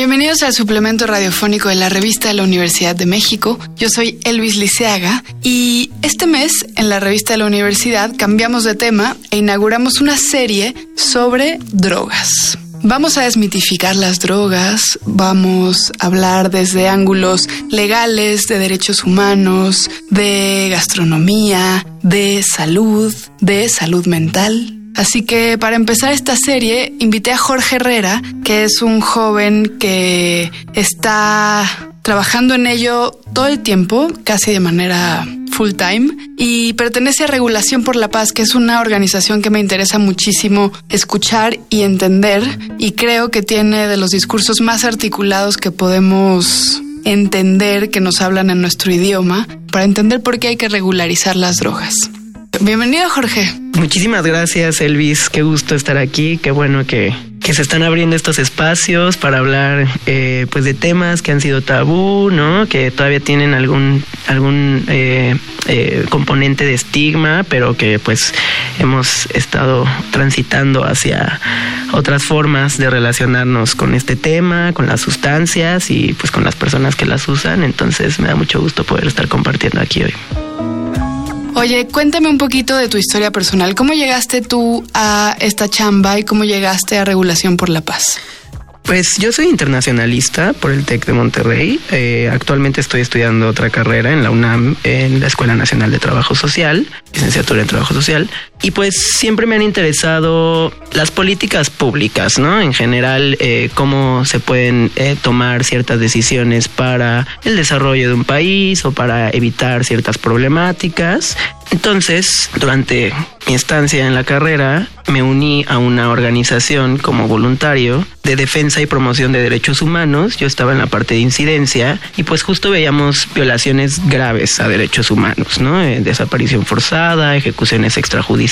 Bienvenidos al suplemento radiofónico de la revista de la Universidad de México. Yo soy Elvis Liceaga y este mes en la revista de la universidad cambiamos de tema e inauguramos una serie sobre drogas. Vamos a desmitificar las drogas, vamos a hablar desde ángulos legales, de derechos humanos, de gastronomía, de salud, de salud mental. Así que para empezar esta serie invité a Jorge Herrera, que es un joven que está trabajando en ello todo el tiempo, casi de manera full time, y pertenece a Regulación por la Paz, que es una organización que me interesa muchísimo escuchar y entender, y creo que tiene de los discursos más articulados que podemos entender que nos hablan en nuestro idioma, para entender por qué hay que regularizar las drogas. Bienvenido, Jorge. Muchísimas gracias, Elvis. Qué gusto estar aquí. Qué bueno que, que se están abriendo estos espacios para hablar eh, pues de temas que han sido tabú, ¿no? Que todavía tienen algún algún eh, eh, componente de estigma, pero que pues hemos estado transitando hacia otras formas de relacionarnos con este tema, con las sustancias y pues con las personas que las usan. Entonces me da mucho gusto poder estar compartiendo aquí hoy. Oye, cuéntame un poquito de tu historia personal. ¿Cómo llegaste tú a esta chamba y cómo llegaste a Regulación por la Paz? Pues yo soy internacionalista por el TEC de Monterrey. Eh, actualmente estoy estudiando otra carrera en la UNAM, en la Escuela Nacional de Trabajo Social, licenciatura en Trabajo Social. Y pues siempre me han interesado las políticas públicas, ¿no? En general, eh, cómo se pueden eh, tomar ciertas decisiones para el desarrollo de un país o para evitar ciertas problemáticas. Entonces, durante mi estancia en la carrera, me uní a una organización como voluntario de defensa y promoción de derechos humanos. Yo estaba en la parte de incidencia y pues justo veíamos violaciones graves a derechos humanos, ¿no? Eh, desaparición forzada, ejecuciones extrajudiciales,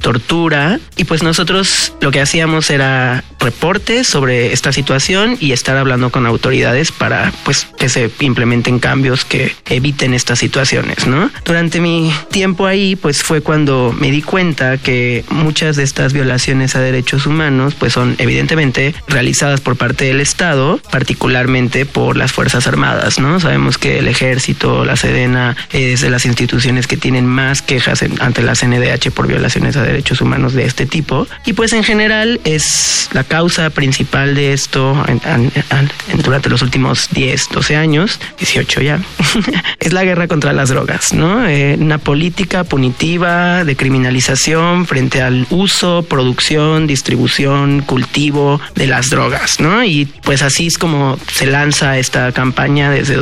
tortura. Y pues nosotros lo que hacíamos era reportes sobre esta situación y estar hablando con autoridades para pues que se implementen cambios que eviten estas situaciones, ¿no? Durante mi tiempo ahí pues fue cuando me di cuenta que muchas de estas violaciones a derechos humanos pues son evidentemente realizadas por parte del Estado, particularmente por las Fuerzas Armadas, ¿no? Sabemos que el ejército, la Sedena es de las instituciones que tienen más quejas ante la CNDH por violaciones a derechos humanos de este tipo y pues en general es la causa principal de esto durante los últimos 10, 12 años, 18 ya, es la guerra contra las drogas, ¿no? Eh, una política punitiva de criminalización frente al uso, producción, distribución, cultivo de las drogas, ¿no? Y pues así es como se lanza esta campaña desde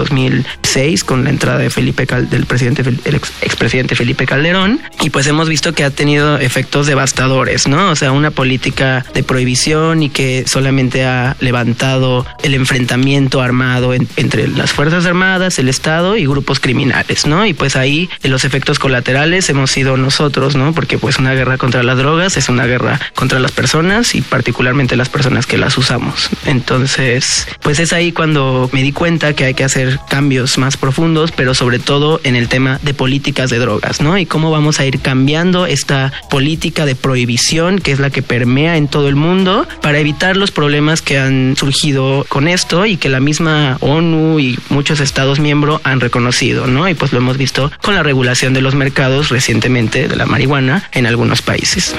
2006 con la entrada de Felipe del presidente el expresidente Felipe Calderón y pues hemos visto que ha tenido efectos devastadores, ¿no? O sea, una política de prohibición y que solamente ha levantado el enfrentamiento armado entre las Fuerzas Armadas, el Estado y grupos criminales, ¿no? Y pues ahí los efectos colaterales hemos sido nosotros, ¿no? Porque pues una guerra contra las drogas es una guerra contra las personas y particularmente las personas que las usamos. Entonces, pues es ahí cuando me di cuenta que hay que hacer cambios más profundos, pero sobre todo en el tema de políticas de drogas, ¿no? Y cómo vamos a ir cambiando esta política de prohibición que es la que permea en todo el mundo para evitar los problemas que han surgido con esto y que la misma ONU y muchos estados miembros han reconocido, ¿no? Y pues lo hemos visto con la regulación de los mercados recientemente de la marihuana en algunos países.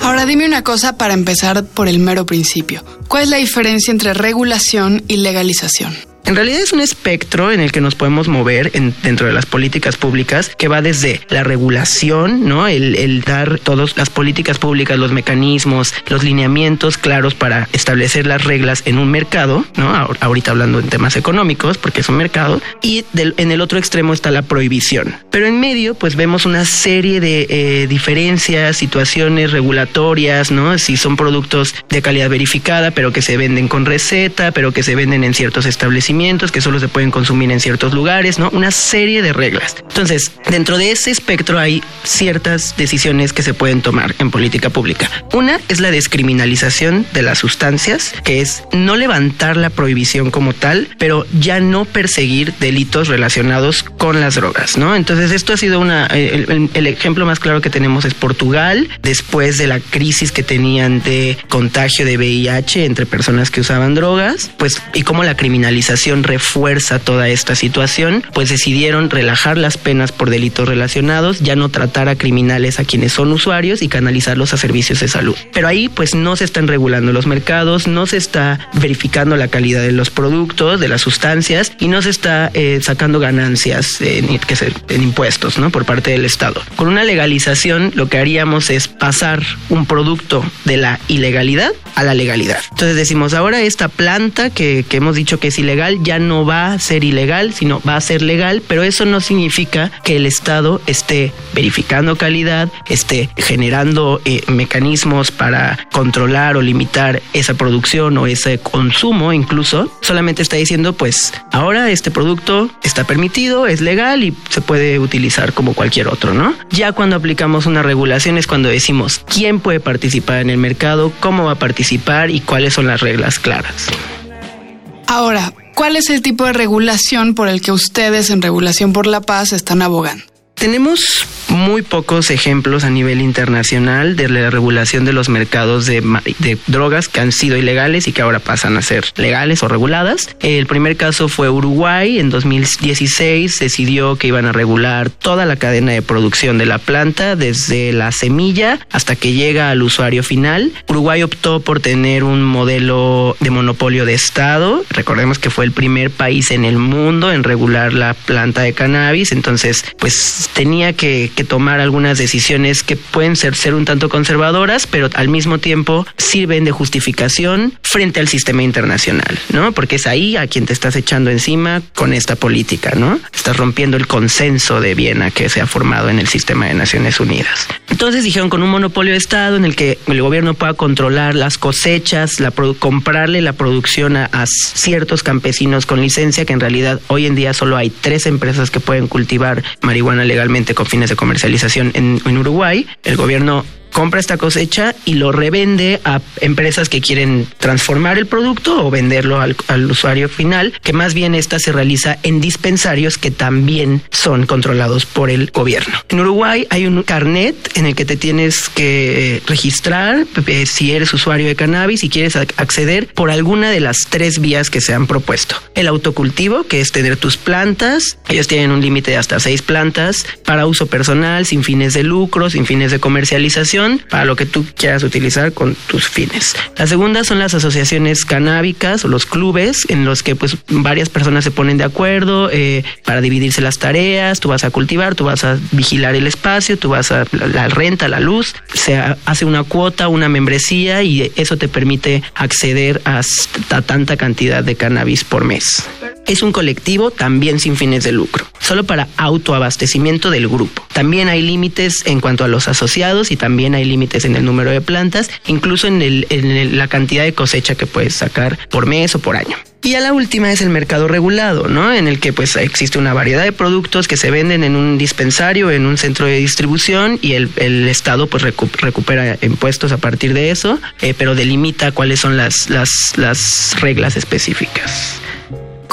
Ahora dime una cosa para empezar por el mero principio. ¿Cuál es la diferencia entre regulación y legalización? En realidad es un espectro en el que nos podemos mover dentro de las políticas públicas que va desde la regulación, ¿no? El, dar todas las políticas públicas, los mecanismos, los lineamientos claros para establecer las reglas en un mercado, ¿no? Ahorita hablando en temas económicos, porque es un mercado, y en el otro extremo está la prohibición. Pero en medio, pues vemos una serie de eh, diferencias, situaciones regulatorias, ¿no? Si son productos de calidad verificada, pero que se venden con receta, pero que se venden en ciertos establecimientos establecimientos, que solo se pueden consumir en ciertos lugares, ¿no? Una serie de reglas. Entonces, dentro de ese espectro hay ciertas decisiones que se pueden tomar en política pública. Una es la descriminalización de las sustancias, que es no levantar la prohibición como tal, pero ya no perseguir delitos relacionados con las drogas, ¿no? Entonces, esto ha sido una, el, el ejemplo más claro que tenemos es Portugal, después de la crisis que tenían de contagio de VIH entre personas que usaban drogas, pues y cómo la criminalización refuerza toda esta situación, pues decidieron relajar las penas por delitos relacionados, ya no tratar a criminales a quienes son usuarios y canalizarlos a servicios de salud. Pero ahí pues no se están regulando los mercados, no se está verificando la calidad de los productos, de las sustancias y no se está eh, sacando ganancias en, que en impuestos, ¿no? Por parte del Estado. Con una legalización lo que haríamos es pasar un producto de la ilegalidad a la legalidad. Entonces decimos, ahora esta planta que, que hemos dicho que es ilegal ya no va a ser ilegal, sino va a ser legal, pero eso no significa que el Estado esté verificando calidad, esté generando eh, mecanismos para controlar o limitar esa producción o ese consumo incluso. Solamente está diciendo, pues ahora este producto está permitido, es legal y se puede utilizar como cualquier otro, ¿no? Ya cuando aplicamos una regulación es cuando decimos quién puede participar en el mercado, cómo va a participar y cuáles son las reglas claras. Ahora, ¿cuál es el tipo de regulación por el que ustedes en Regulación por la Paz están abogando? Tenemos muy pocos ejemplos a nivel internacional de la regulación de los mercados de, drogas que han sido ilegales y que ahora pasan a ser legales o reguladas. El primer caso fue Uruguay. En 2016 decidió que iban a regular toda la cadena de producción de la planta, desde la semilla hasta que llega al usuario final. Uruguay optó por tener un modelo de monopolio de Estado. Recordemos que fue el primer país en el mundo en regular la planta de cannabis. Entonces, pues tenía que tomar algunas decisiones que pueden ser, ser un tanto conservadoras, pero al mismo tiempo sirven de justificación frente al sistema internacional, ¿no? Porque es ahí a quien te estás echando encima con esta política, ¿no? Estás rompiendo el consenso de Viena que se ha formado en el sistema de Naciones Unidas. Entonces dijeron con un monopolio de Estado en el que el gobierno pueda controlar las cosechas, la comprarle la producción a, a ciertos campesinos con licencia, que en realidad hoy en día solo hay tres empresas que pueden cultivar marihuana legalmente con fines de comercialización en, en Uruguay. El gobierno compra esta cosecha y lo revende a empresas que quieren transformar el producto o venderlo al, usuario final, que más bien esta se realiza en dispensarios que también son controlados por el gobierno. En Uruguay hay un carnet en el que te tienes que registrar eh, si eres usuario de cannabis y quieres acceder por alguna de las tres vías que se han propuesto. El autocultivo, que es tener tus plantas, ellos tienen un límite de hasta seis plantas para uso personal, sin fines de lucro, sin fines de comercialización para lo que tú quieras utilizar con tus fines. La segunda son las asociaciones canábicas o los clubes en los que pues varias personas se ponen de acuerdo eh, para dividirse las tareas, tú vas a cultivar, tú vas a vigilar el espacio, tú vas a la, la renta, la luz, se hace una cuota, una membresía y eso te permite acceder a, tanta cantidad de cannabis por mes. Es un colectivo también sin fines de lucro, solo para autoabastecimiento del grupo. También hay límites en cuanto a los asociados y también hay límites en el número de plantas, incluso en, la cantidad de cosecha que puedes sacar por mes o por año. Y a la última es el mercado regulado, ¿no? En el que pues existe una variedad de productos que se venden en un dispensario, en un centro de distribución y el, Estado pues recu recupera impuestos a partir de eso, eh, pero delimita cuáles son las reglas específicas.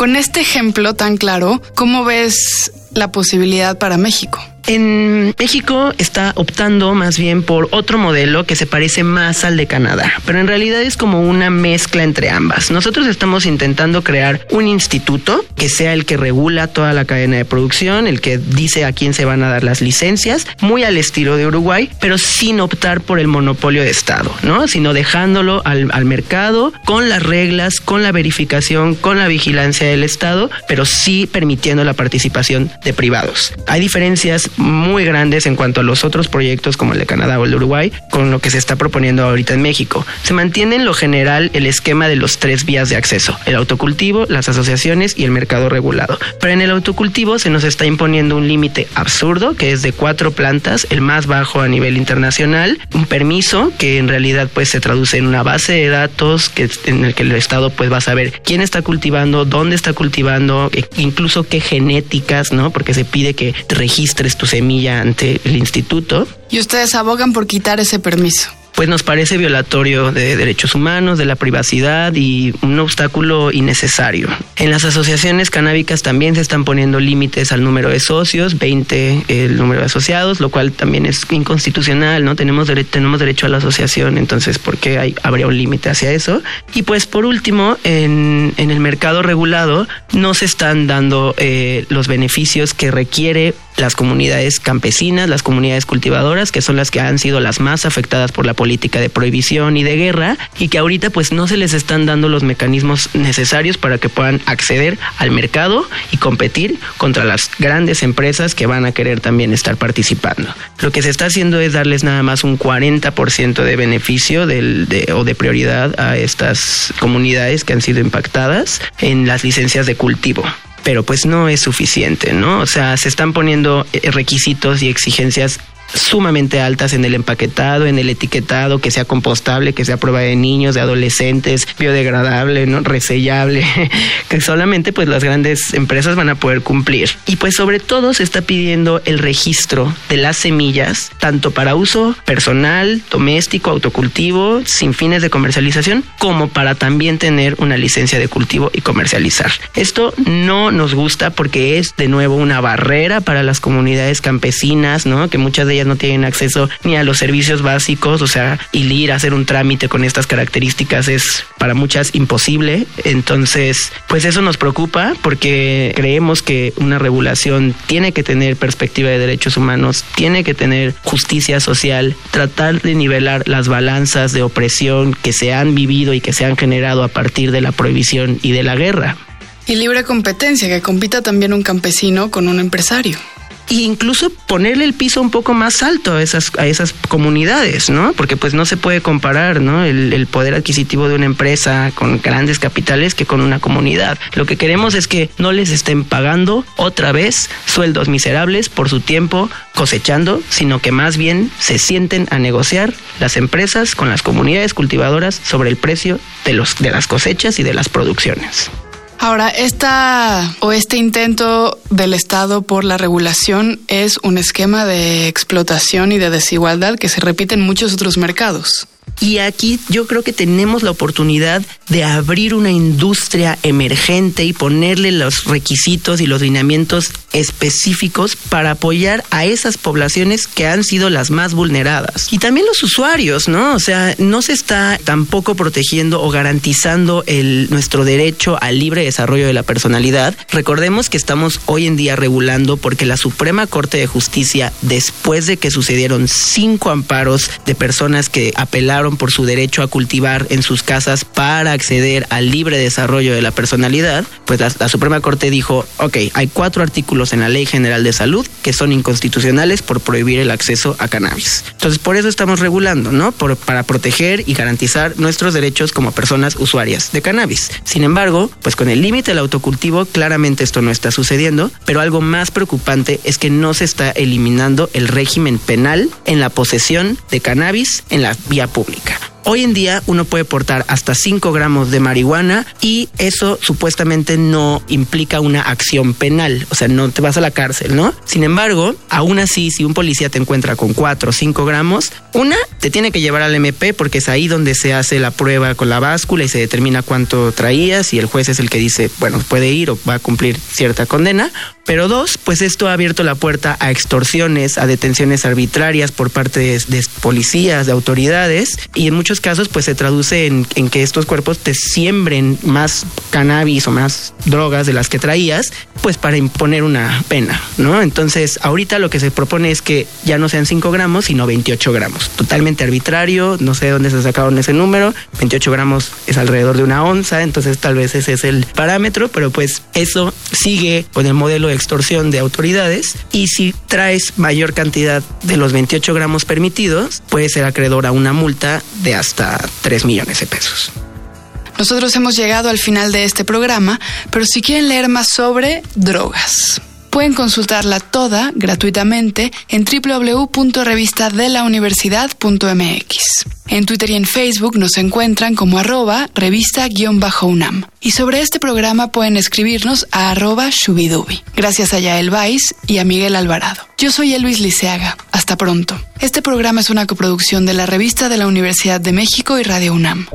Con este ejemplo tan claro, ¿cómo ves la posibilidad para México? En México está optando más bien por otro modelo que se parece más al de Canadá, pero en realidad es como una mezcla entre ambas. Nosotros estamos intentando crear un instituto que sea el que regula toda la cadena de producción, el que dice a quién se van a dar las licencias, muy al estilo de Uruguay, pero sin optar por el monopolio de Estado, ¿no? Sino dejándolo al, al mercado con las reglas, con la verificación, con la vigilancia del Estado, pero sí permitiendo la participación de privados. Hay diferencias muy grandes en cuanto a los otros proyectos como el de Canadá o el de Uruguay, con lo que se está proponiendo ahorita en México. Se mantiene en lo general el esquema de los tres vías de acceso, el autocultivo, las asociaciones y el mercado regulado. Pero en el autocultivo se nos está imponiendo un límite absurdo que es de cuatro plantas, el más bajo a nivel internacional, un permiso que en realidad pues se traduce en una base de datos que en el que el Estado pues va a saber quién está cultivando, dónde está cultivando, e incluso qué genéticas, ¿no? Porque se pide que registres tu semilla ante el instituto. Y ustedes abogan por quitar ese permiso pues nos parece violatorio de derechos humanos, de la privacidad y un obstáculo innecesario. En las asociaciones canábicas también se están poniendo límites al número de socios, 20 el número de asociados, lo cual también es inconstitucional, ¿no? Tenemos, tenemos derecho a la asociación, entonces, ¿por qué hay, habría un límite hacia eso? Y pues por último, en, en el mercado regulado no se están dando eh, los beneficios que requiere las comunidades campesinas, las comunidades cultivadoras, que son las que han sido las más afectadas por la política de prohibición y de guerra, y que ahorita pues no se les están dando los mecanismos necesarios para que puedan acceder al mercado y competir contra las grandes empresas que van a querer también estar participando. Lo que se está haciendo es darles nada más un 40% de beneficio del, de, o de prioridad a estas comunidades que han sido impactadas en las licencias de cultivo pero pues no es suficiente, ¿no? O sea, se están poniendo eh, requisitos y exigencias sumamente altas en el empaquetado, en el etiquetado, que sea compostable, que sea prueba de niños, de adolescentes, biodegradable, ¿no? resellable, que solamente pues las grandes empresas van a poder cumplir. Y pues sobre todo se está pidiendo el registro de las semillas, tanto para uso personal, doméstico, autocultivo, sin fines de comercialización, como para también tener una licencia de cultivo y comercializar. Esto no nos gusta porque es de nuevo una barrera para las comunidades campesinas, ¿no? Que muchas de ellas no tienen acceso ni a los servicios básicos, o sea, ir a hacer un trámite con estas características es para muchas imposible. Entonces, pues eso nos preocupa porque creemos que una regulación tiene que tener perspectiva de derechos humanos, tiene que tener justicia social, tratar de nivelar las balanzas de opresión que se han vivido y que se han generado a partir de la prohibición y de la guerra. Y libre competencia, que compita también un campesino con un empresario e incluso ponerle el piso un poco más alto a esas, a esas comunidades, ¿no? Porque pues no se puede comparar, ¿no? El, el, poder adquisitivo de una empresa con grandes capitales que con una comunidad. Lo que queremos es que no les estén pagando otra vez sueldos miserables por su tiempo cosechando, sino que más bien se sienten a negociar las empresas con las comunidades cultivadoras sobre el precio de, los, de las cosechas y de las producciones. Ahora, esta o este intento del Estado por la regulación es un esquema de explotación y de desigualdad que se repite en muchos otros mercados. Y aquí yo creo que tenemos la oportunidad de abrir una industria emergente y ponerle los requisitos y los lineamientos específicos para apoyar a esas poblaciones que han sido las más vulneradas. Y también los usuarios, ¿no? O sea, no se está tampoco protegiendo o garantizando el, nuestro derecho al libre desarrollo de la personalidad. Recordemos que estamos hoy en día regulando porque la Suprema Corte de Justicia, después de que sucedieron cinco amparos de personas que apelaron por su derecho a cultivar en sus casas para acceder al libre desarrollo de la personalidad, pues la, Suprema Corte dijo, ok, hay cuatro artículos en la Ley General de Salud que son inconstitucionales por prohibir el acceso a cannabis. Entonces, por eso estamos regulando, ¿no? Por, para proteger y garantizar nuestros derechos como personas usuarias de cannabis. Sin embargo, pues con el límite del autocultivo, claramente esto no está sucediendo, pero algo más preocupante es que no se está eliminando el régimen penal en la posesión de cannabis en la vía pública. República. Hoy en día uno puede portar hasta 5 gramos de marihuana y eso supuestamente no implica una acción penal, o sea, no te vas a la cárcel, ¿no? Sin embargo, aún así, si un policía te encuentra con 4 o 5 gramos, una, te tiene que llevar al MP porque es ahí donde se hace la prueba con la báscula y se determina cuánto traías y el juez es el que dice, bueno, puede ir o va a cumplir cierta condena. Pero dos, pues esto ha abierto la puerta a extorsiones, a detenciones arbitrarias por parte de, de policías, de autoridades y en muchos muchos casos pues se traduce en, en que estos cuerpos te siembren más cannabis o más drogas de las que traías, pues para imponer una pena, ¿no? Entonces, ahorita lo que se propone es que ya no sean 5 gramos, sino 28 gramos. Totalmente arbitrario, no sé dónde se sacaron ese número, 28 gramos es alrededor de una onza, entonces tal vez ese es el parámetro, pero pues eso sigue con el modelo de extorsión de autoridades y si traes mayor cantidad de los 28 gramos permitidos, puede ser acreedor a una multa de hasta 3 millones de pesos. Nosotros hemos llegado al final de este programa, pero si quieren leer más sobre drogas, pueden consultarla toda gratuitamente en www.revistadelauniversidad.mx. En Twitter y en Facebook nos encuentran como arroba revista-unam. Y sobre este programa pueden escribirnos a arroba shubidubi. Gracias a Yael Vais y a Miguel Alvarado. Yo soy Elvis Liceaga. Hasta pronto. Este programa es una coproducción de la Revista de la Universidad de México y Radio UNAM.